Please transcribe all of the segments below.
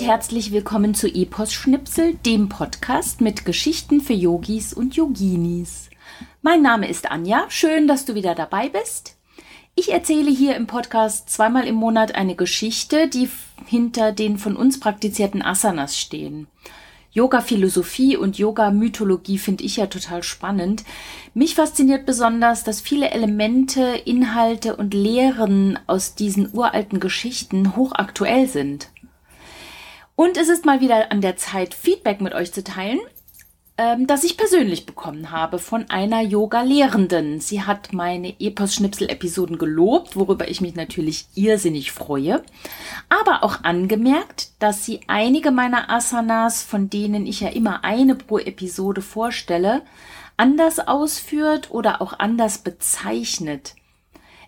Herzlich willkommen zu Epos Schnipsel, dem Podcast mit Geschichten für Yogis und Yoginis. Mein Name ist Anja, schön, dass du wieder dabei bist. Ich erzähle hier im Podcast zweimal im Monat eine Geschichte, die hinter den von uns praktizierten Asanas stehen. Yoga-Philosophie und Yoga-Mythologie finde ich ja total spannend. Mich fasziniert besonders, dass viele Elemente, Inhalte und Lehren aus diesen uralten Geschichten hochaktuell sind. Und es ist mal wieder an der Zeit, Feedback mit euch zu teilen, ähm, das ich persönlich bekommen habe von einer Yoga-Lehrenden. Sie hat meine Epos-Schnipsel-Episoden gelobt, worüber ich mich natürlich irrsinnig freue, aber auch angemerkt, dass sie einige meiner Asanas, von denen ich ja immer eine pro Episode vorstelle, anders ausführt oder auch anders bezeichnet.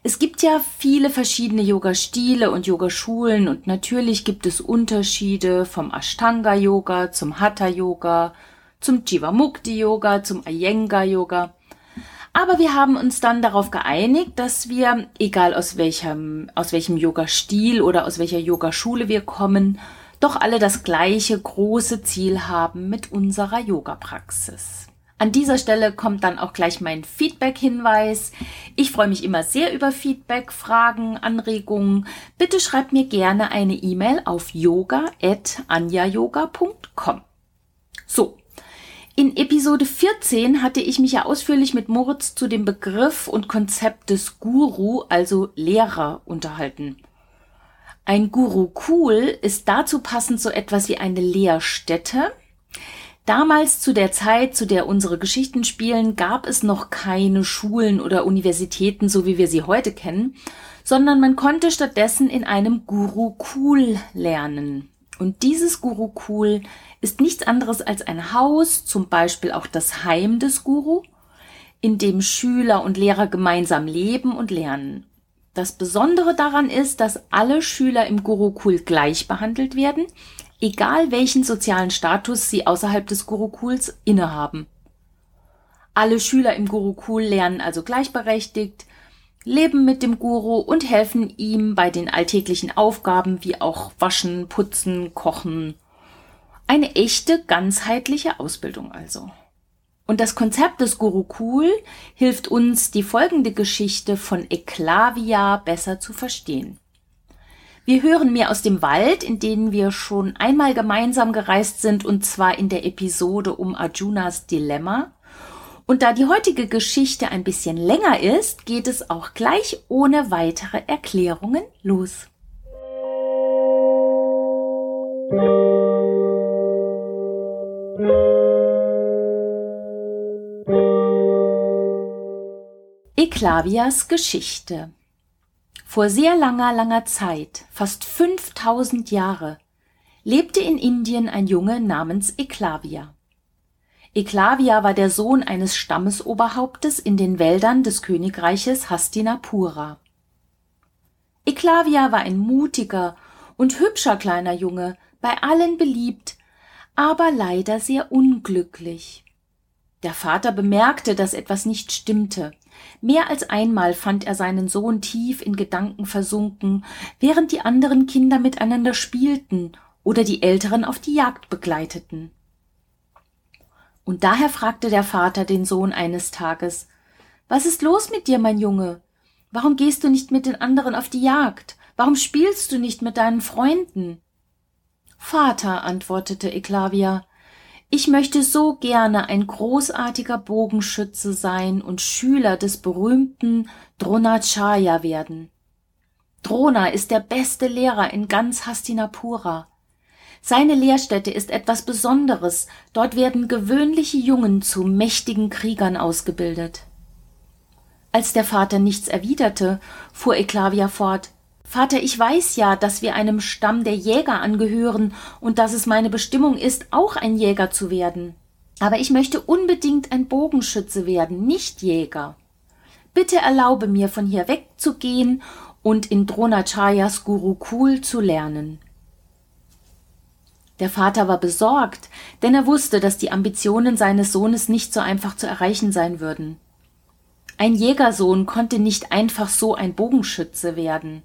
Es gibt ja viele verschiedene Yoga-Stile und Yogaschulen und natürlich gibt es Unterschiede vom Ashtanga-Yoga zum Hatha-Yoga, zum Jivamukti-Yoga, zum Iyengar-Yoga. Aber wir haben uns dann darauf geeinigt, dass wir, egal aus welchem, aus welchem Yoga-Stil oder aus welcher Yogaschule wir kommen, doch alle das gleiche große Ziel haben mit unserer Yoga-Praxis. An dieser Stelle kommt dann auch gleich mein Feedback-Hinweis. Ich freue mich immer sehr über Feedback, Fragen, Anregungen. Bitte schreibt mir gerne eine E-Mail auf yoga.anjayoga.com. So. In Episode 14 hatte ich mich ja ausführlich mit Moritz zu dem Begriff und Konzept des Guru, also Lehrer, unterhalten. Ein Guru Cool ist dazu passend so etwas wie eine Lehrstätte, Damals zu der Zeit, zu der unsere Geschichten spielen, gab es noch keine Schulen oder Universitäten, so wie wir sie heute kennen, sondern man konnte stattdessen in einem Gurukul lernen. Und dieses Gurukul ist nichts anderes als ein Haus, zum Beispiel auch das Heim des Guru, in dem Schüler und Lehrer gemeinsam leben und lernen. Das Besondere daran ist, dass alle Schüler im Gurukul gleich behandelt werden, egal welchen sozialen Status sie außerhalb des Gurukuls innehaben. Alle Schüler im Gurukul lernen also gleichberechtigt, leben mit dem Guru und helfen ihm bei den alltäglichen Aufgaben wie auch Waschen, Putzen, Kochen. Eine echte, ganzheitliche Ausbildung also. Und das Konzept des Gurukul hilft uns, die folgende Geschichte von Eklavia besser zu verstehen. Wir hören mehr aus dem Wald, in denen wir schon einmal gemeinsam gereist sind, und zwar in der Episode um Arjunas Dilemma. Und da die heutige Geschichte ein bisschen länger ist, geht es auch gleich ohne weitere Erklärungen los. Eklavias Geschichte vor sehr langer, langer Zeit, fast 5000 Jahre, lebte in Indien ein Junge namens Eklavia. Eklavia war der Sohn eines Stammesoberhauptes in den Wäldern des Königreiches Hastinapura. Eklavia war ein mutiger und hübscher kleiner Junge, bei allen beliebt, aber leider sehr unglücklich. Der Vater bemerkte, dass etwas nicht stimmte. Mehr als einmal fand er seinen Sohn tief in Gedanken versunken, während die anderen Kinder miteinander spielten oder die Älteren auf die Jagd begleiteten. Und daher fragte der Vater den Sohn eines Tages Was ist los mit dir, mein Junge? Warum gehst du nicht mit den anderen auf die Jagd? Warum spielst du nicht mit deinen Freunden? Vater, antwortete Eklavia, ich möchte so gerne ein großartiger Bogenschütze sein und Schüler des berühmten Dronacharya werden. Drona ist der beste Lehrer in ganz Hastinapura. Seine Lehrstätte ist etwas Besonderes, dort werden gewöhnliche Jungen zu mächtigen Kriegern ausgebildet. Als der Vater nichts erwiderte, fuhr Eklavia fort Vater, ich weiß ja, dass wir einem Stamm der Jäger angehören und dass es meine Bestimmung ist, auch ein Jäger zu werden. Aber ich möchte unbedingt ein Bogenschütze werden, nicht Jäger. Bitte erlaube mir, von hier wegzugehen und in Dronachayas Gurukul zu lernen. Der Vater war besorgt, denn er wusste, dass die Ambitionen seines Sohnes nicht so einfach zu erreichen sein würden. Ein Jägersohn konnte nicht einfach so ein Bogenschütze werden.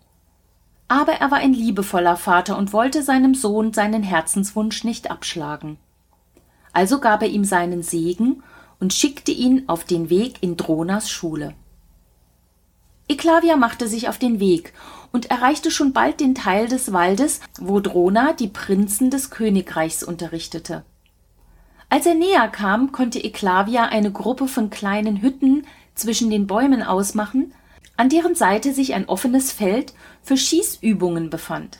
Aber er war ein liebevoller Vater und wollte seinem Sohn seinen Herzenswunsch nicht abschlagen. Also gab er ihm seinen Segen und schickte ihn auf den Weg in Dronas Schule. Eklavia machte sich auf den Weg und erreichte schon bald den Teil des Waldes, wo Drona die Prinzen des Königreichs unterrichtete. Als er näher kam, konnte Eklavia eine Gruppe von kleinen Hütten zwischen den Bäumen ausmachen, an deren Seite sich ein offenes Feld für Schießübungen befand.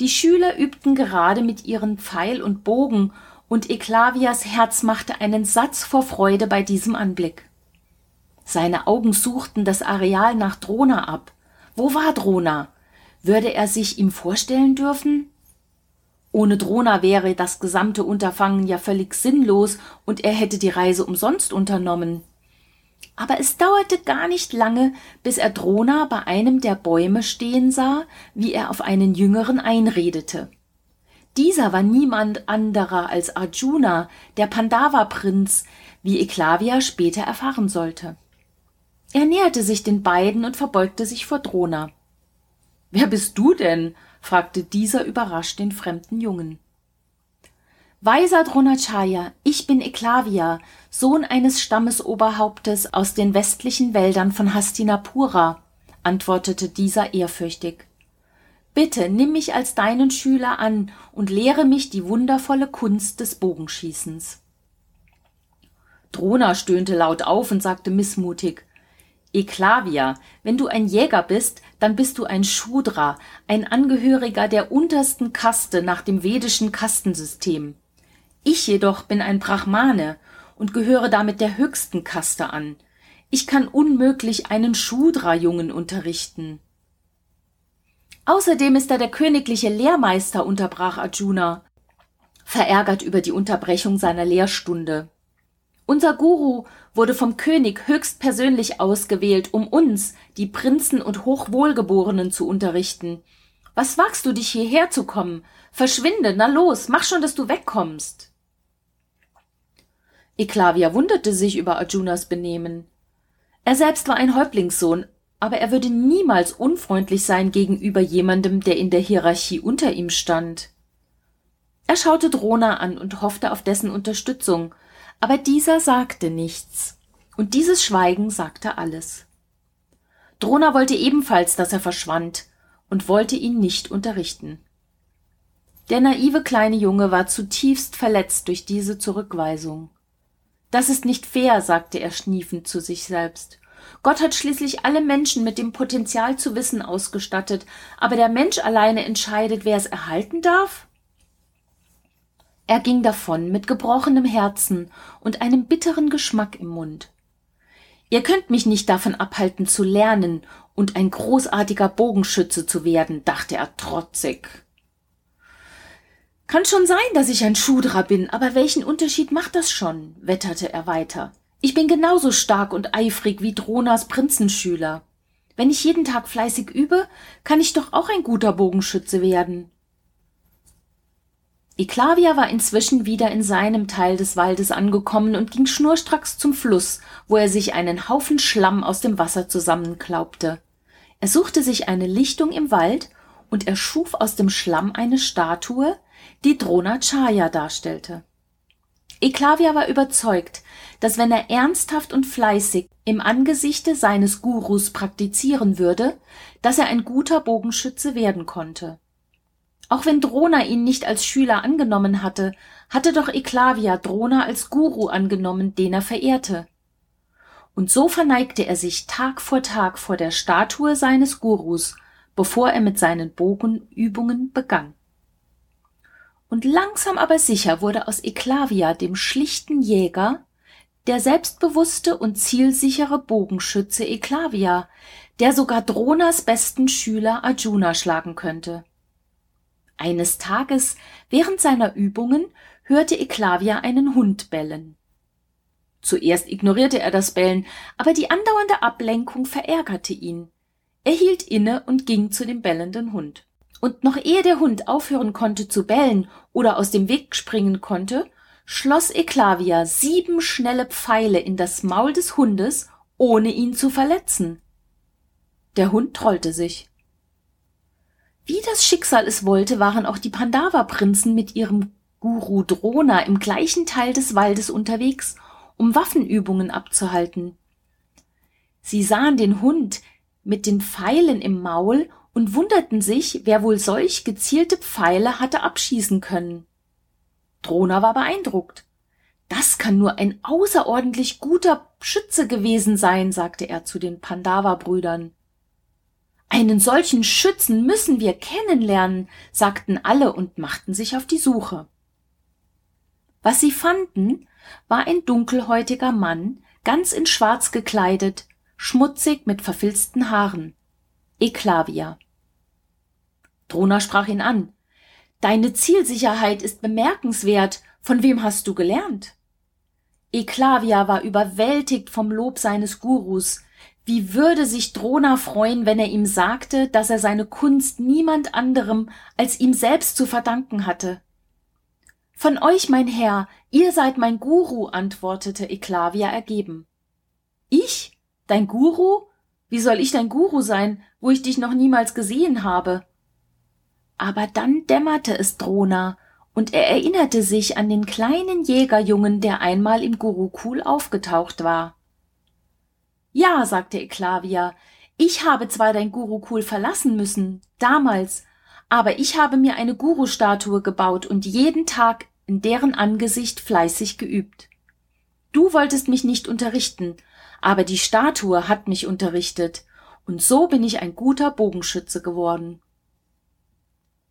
Die Schüler übten gerade mit ihren Pfeil und Bogen, und Eklavias Herz machte einen Satz vor Freude bei diesem Anblick. Seine Augen suchten das Areal nach Drona ab. Wo war Drona? Würde er sich ihm vorstellen dürfen? Ohne Drona wäre das gesamte Unterfangen ja völlig sinnlos und er hätte die Reise umsonst unternommen. Aber es dauerte gar nicht lange, bis er Drona bei einem der Bäume stehen sah, wie er auf einen Jüngeren einredete. Dieser war niemand anderer als Arjuna, der Pandava-Prinz, wie Eklavia später erfahren sollte. Er näherte sich den beiden und verbeugte sich vor Drona. Wer bist du denn? fragte dieser überrascht den fremden Jungen. Weiser Dronacharya, ich bin Eklavia, Sohn eines Stammesoberhauptes aus den westlichen Wäldern von Hastinapura, antwortete dieser ehrfürchtig. Bitte nimm mich als deinen Schüler an und lehre mich die wundervolle Kunst des Bogenschießens. Drona stöhnte laut auf und sagte missmutig Eklavia, wenn du ein Jäger bist, dann bist du ein Shudra, ein Angehöriger der untersten Kaste nach dem vedischen Kastensystem. Ich jedoch bin ein Brahmane und gehöre damit der höchsten Kaste an. Ich kann unmöglich einen Shudra-Jungen unterrichten. Außerdem ist er der königliche Lehrmeister, unterbrach Arjuna, verärgert über die Unterbrechung seiner Lehrstunde. Unser Guru wurde vom König höchstpersönlich ausgewählt, um uns, die Prinzen und Hochwohlgeborenen, zu unterrichten. Was wagst du dich hierher zu kommen? Verschwinde, na los, mach schon, dass du wegkommst. Eklavia wunderte sich über Arjunas Benehmen. Er selbst war ein Häuptlingssohn, aber er würde niemals unfreundlich sein gegenüber jemandem, der in der Hierarchie unter ihm stand. Er schaute Drona an und hoffte auf dessen Unterstützung, aber dieser sagte nichts, und dieses Schweigen sagte alles. Drona wollte ebenfalls, dass er verschwand, und wollte ihn nicht unterrichten. Der naive kleine Junge war zutiefst verletzt durch diese Zurückweisung. Das ist nicht fair, sagte er schniefend zu sich selbst. Gott hat schließlich alle Menschen mit dem Potenzial zu wissen ausgestattet, aber der Mensch alleine entscheidet, wer es erhalten darf? Er ging davon mit gebrochenem Herzen und einem bitteren Geschmack im Mund. Ihr könnt mich nicht davon abhalten zu lernen und ein großartiger Bogenschütze zu werden, dachte er trotzig. Kann schon sein, dass ich ein Schudra bin, aber welchen Unterschied macht das schon? wetterte er weiter. Ich bin genauso stark und eifrig wie Dronas Prinzenschüler. Wenn ich jeden Tag fleißig übe, kann ich doch auch ein guter Bogenschütze werden. Eklavia war inzwischen wieder in seinem Teil des Waldes angekommen und ging schnurstracks zum Fluss, wo er sich einen Haufen Schlamm aus dem Wasser zusammenklaubte. Er suchte sich eine Lichtung im Wald und erschuf aus dem Schlamm eine Statue, die Dronacharya darstellte. Eklavia war überzeugt, dass wenn er ernsthaft und fleißig im Angesichte seines Gurus praktizieren würde, dass er ein guter Bogenschütze werden konnte. Auch wenn Drona ihn nicht als Schüler angenommen hatte, hatte doch Eklavia Drona als Guru angenommen, den er verehrte. Und so verneigte er sich Tag vor Tag vor der Statue seines Gurus, bevor er mit seinen Bogenübungen begann. Und langsam aber sicher wurde aus Eklavia, dem schlichten Jäger, der selbstbewusste und zielsichere Bogenschütze Eklavia, der sogar Dronas besten Schüler Arjuna schlagen könnte. Eines Tages während seiner Übungen hörte Eklavia einen Hund bellen. Zuerst ignorierte er das Bellen, aber die andauernde Ablenkung verärgerte ihn. Er hielt inne und ging zu dem bellenden Hund. Und noch ehe der Hund aufhören konnte zu bellen oder aus dem Weg springen konnte, schloss Eklavia sieben schnelle Pfeile in das Maul des Hundes, ohne ihn zu verletzen. Der Hund trollte sich. Wie das Schicksal es wollte, waren auch die Pandava-Prinzen mit ihrem Guru Drona im gleichen Teil des Waldes unterwegs, um Waffenübungen abzuhalten. Sie sahen den Hund mit den Pfeilen im Maul und wunderten sich, wer wohl solch gezielte Pfeile hatte abschießen können. Drona war beeindruckt. Das kann nur ein außerordentlich guter Schütze gewesen sein, sagte er zu den Pandava-Brüdern. Einen solchen Schützen müssen wir kennenlernen, sagten alle und machten sich auf die Suche. Was sie fanden, war ein dunkelhäutiger Mann, ganz in Schwarz gekleidet, schmutzig mit verfilzten Haaren. Eklavia. Drona sprach ihn an. Deine Zielsicherheit ist bemerkenswert. Von wem hast du gelernt? Eklavia war überwältigt vom Lob seines Gurus, wie würde sich Drona freuen, wenn er ihm sagte, dass er seine Kunst niemand anderem als ihm selbst zu verdanken hatte? Von euch, mein Herr, ihr seid mein Guru, antwortete Eklavia ergeben. Ich? Dein Guru? Wie soll ich dein Guru sein, wo ich dich noch niemals gesehen habe? Aber dann dämmerte es Drona, und er erinnerte sich an den kleinen Jägerjungen, der einmal im Gurukul aufgetaucht war. Ja, sagte Eklavia, ich habe zwar dein Gurukul verlassen müssen, damals, aber ich habe mir eine Guru-Statue gebaut und jeden Tag in deren Angesicht fleißig geübt. Du wolltest mich nicht unterrichten, aber die Statue hat mich unterrichtet, und so bin ich ein guter Bogenschütze geworden.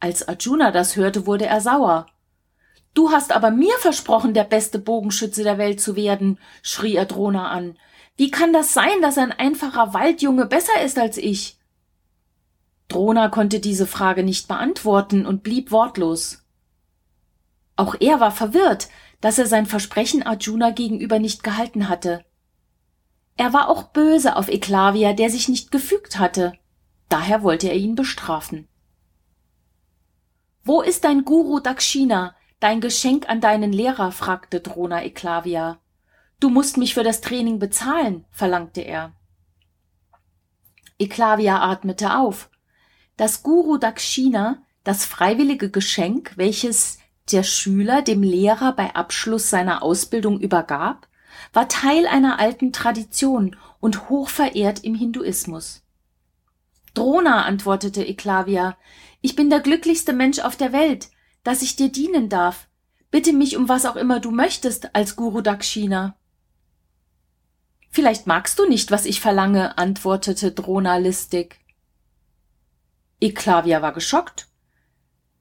Als Arjuna das hörte, wurde er sauer. Du hast aber mir versprochen, der beste Bogenschütze der Welt zu werden, schrie er Drona an. Wie kann das sein, dass ein einfacher Waldjunge besser ist als ich? Drona konnte diese Frage nicht beantworten und blieb wortlos. Auch er war verwirrt, dass er sein Versprechen Arjuna gegenüber nicht gehalten hatte. Er war auch böse auf Eklavia, der sich nicht gefügt hatte. Daher wollte er ihn bestrafen. Wo ist dein Guru Dakshina, dein Geschenk an deinen Lehrer? fragte Drona Eklavia. Du musst mich für das Training bezahlen, verlangte er. Eklavia atmete auf. Das Guru Dakshina, das freiwillige Geschenk, welches der Schüler dem Lehrer bei Abschluss seiner Ausbildung übergab, war Teil einer alten Tradition und hoch verehrt im Hinduismus. Drona, antwortete Eklavia, ich bin der glücklichste Mensch auf der Welt, dass ich dir dienen darf. Bitte mich um was auch immer du möchtest als Guru Dakshina. Vielleicht magst du nicht, was ich verlange, antwortete Drona listig. Eklavia war geschockt.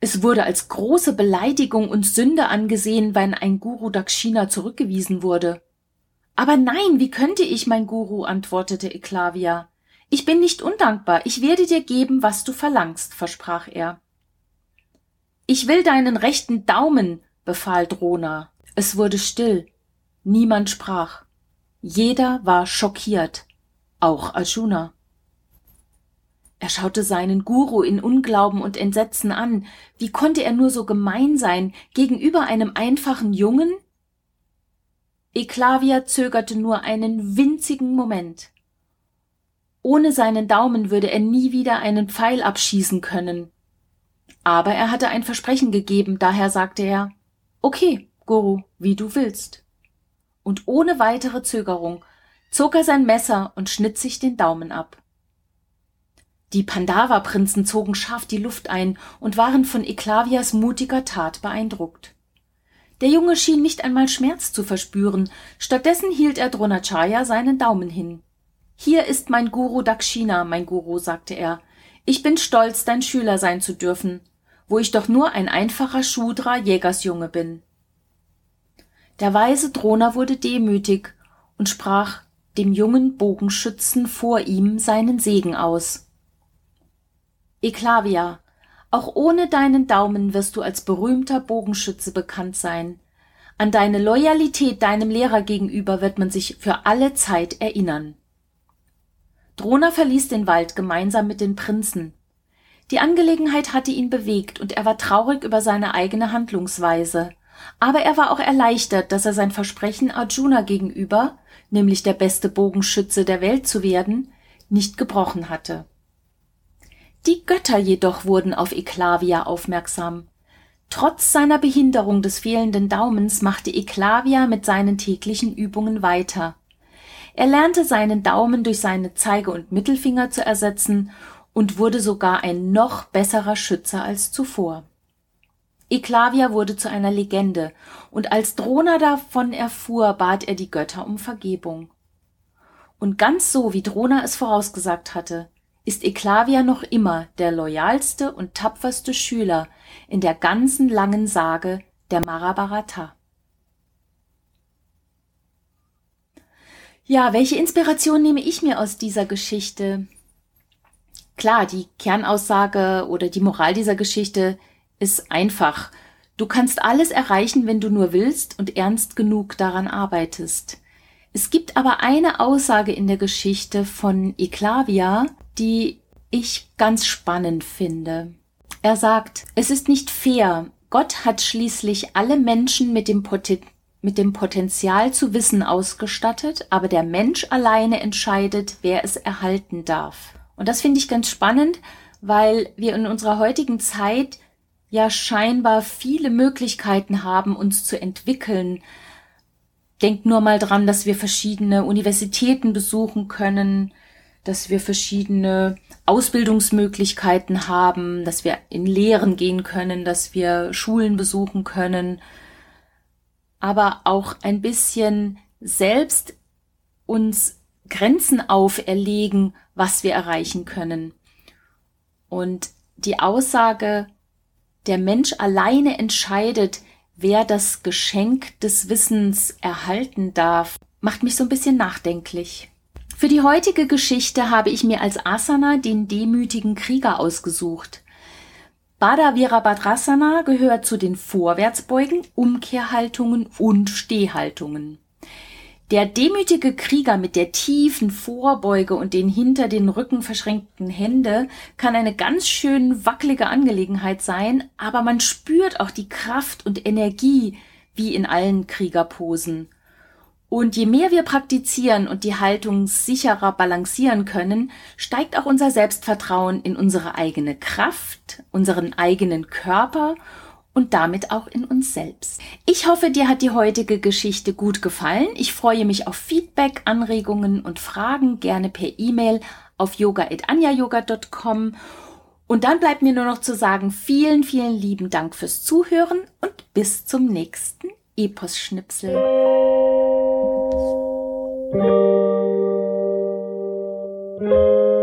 Es wurde als große Beleidigung und Sünde angesehen, wenn ein Guru Dakshina zurückgewiesen wurde. Aber nein, wie könnte ich, mein Guru, antwortete Eklavia. Ich bin nicht undankbar, ich werde dir geben, was du verlangst, versprach er. Ich will deinen rechten Daumen, befahl Drona. Es wurde still. Niemand sprach. Jeder war schockiert, auch Arjuna. Er schaute seinen Guru in Unglauben und Entsetzen an. Wie konnte er nur so gemein sein gegenüber einem einfachen Jungen? Eklavia zögerte nur einen winzigen Moment. Ohne seinen Daumen würde er nie wieder einen Pfeil abschießen können. Aber er hatte ein Versprechen gegeben, daher sagte er Okay, Guru, wie du willst und ohne weitere Zögerung zog er sein Messer und schnitt sich den Daumen ab. Die Pandava-Prinzen zogen scharf die Luft ein und waren von Eklavias mutiger Tat beeindruckt. Der Junge schien nicht einmal Schmerz zu verspüren, stattdessen hielt er Dronacharya seinen Daumen hin. Hier ist mein Guru Dakshina, mein Guru, sagte er. Ich bin stolz, dein Schüler sein zu dürfen, wo ich doch nur ein einfacher Shudra Jägersjunge bin. Der weise Drona wurde demütig und sprach dem jungen Bogenschützen vor ihm seinen Segen aus. Eklavia, auch ohne deinen Daumen wirst du als berühmter Bogenschütze bekannt sein. An deine Loyalität deinem Lehrer gegenüber wird man sich für alle Zeit erinnern. Drona verließ den Wald gemeinsam mit den Prinzen. Die Angelegenheit hatte ihn bewegt und er war traurig über seine eigene Handlungsweise. Aber er war auch erleichtert, dass er sein Versprechen Arjuna gegenüber, nämlich der beste Bogenschütze der Welt zu werden, nicht gebrochen hatte. Die Götter jedoch wurden auf Eklavia aufmerksam. Trotz seiner Behinderung des fehlenden Daumens machte Eklavia mit seinen täglichen Übungen weiter. Er lernte seinen Daumen durch seine Zeige und Mittelfinger zu ersetzen und wurde sogar ein noch besserer Schütze als zuvor. Eklavia wurde zu einer Legende, und als Drona davon erfuhr, bat er die Götter um Vergebung. Und ganz so, wie Drona es vorausgesagt hatte, ist Eklavia noch immer der loyalste und tapferste Schüler in der ganzen langen Sage der Mahabharata. Ja, welche Inspiration nehme ich mir aus dieser Geschichte? Klar, die Kernaussage oder die Moral dieser Geschichte ist einfach. Du kannst alles erreichen, wenn du nur willst und ernst genug daran arbeitest. Es gibt aber eine Aussage in der Geschichte von Eklavia, die ich ganz spannend finde. Er sagt, es ist nicht fair. Gott hat schließlich alle Menschen mit dem, Poten mit dem Potenzial zu wissen ausgestattet, aber der Mensch alleine entscheidet, wer es erhalten darf. Und das finde ich ganz spannend, weil wir in unserer heutigen Zeit ja scheinbar viele Möglichkeiten haben, uns zu entwickeln. Denkt nur mal dran, dass wir verschiedene Universitäten besuchen können, dass wir verschiedene Ausbildungsmöglichkeiten haben, dass wir in Lehren gehen können, dass wir Schulen besuchen können, aber auch ein bisschen selbst uns Grenzen auferlegen, was wir erreichen können. Und die Aussage, der Mensch alleine entscheidet, wer das Geschenk des Wissens erhalten darf, macht mich so ein bisschen nachdenklich. Für die heutige Geschichte habe ich mir als Asana den demütigen Krieger ausgesucht. Baddha Virabhadrasana gehört zu den Vorwärtsbeugen, Umkehrhaltungen und Stehhaltungen. Der demütige Krieger mit der tiefen Vorbeuge und den hinter den Rücken verschränkten Hände kann eine ganz schön wackelige Angelegenheit sein, aber man spürt auch die Kraft und Energie wie in allen Kriegerposen. Und je mehr wir praktizieren und die Haltung sicherer balancieren können, steigt auch unser Selbstvertrauen in unsere eigene Kraft, unseren eigenen Körper und damit auch in uns selbst. Ich hoffe, dir hat die heutige Geschichte gut gefallen. Ich freue mich auf Feedback, Anregungen und Fragen gerne per E-Mail auf yoga.anjayoga.com. Und dann bleibt mir nur noch zu sagen, vielen, vielen lieben Dank fürs Zuhören und bis zum nächsten Epos-Schnipsel. thank you.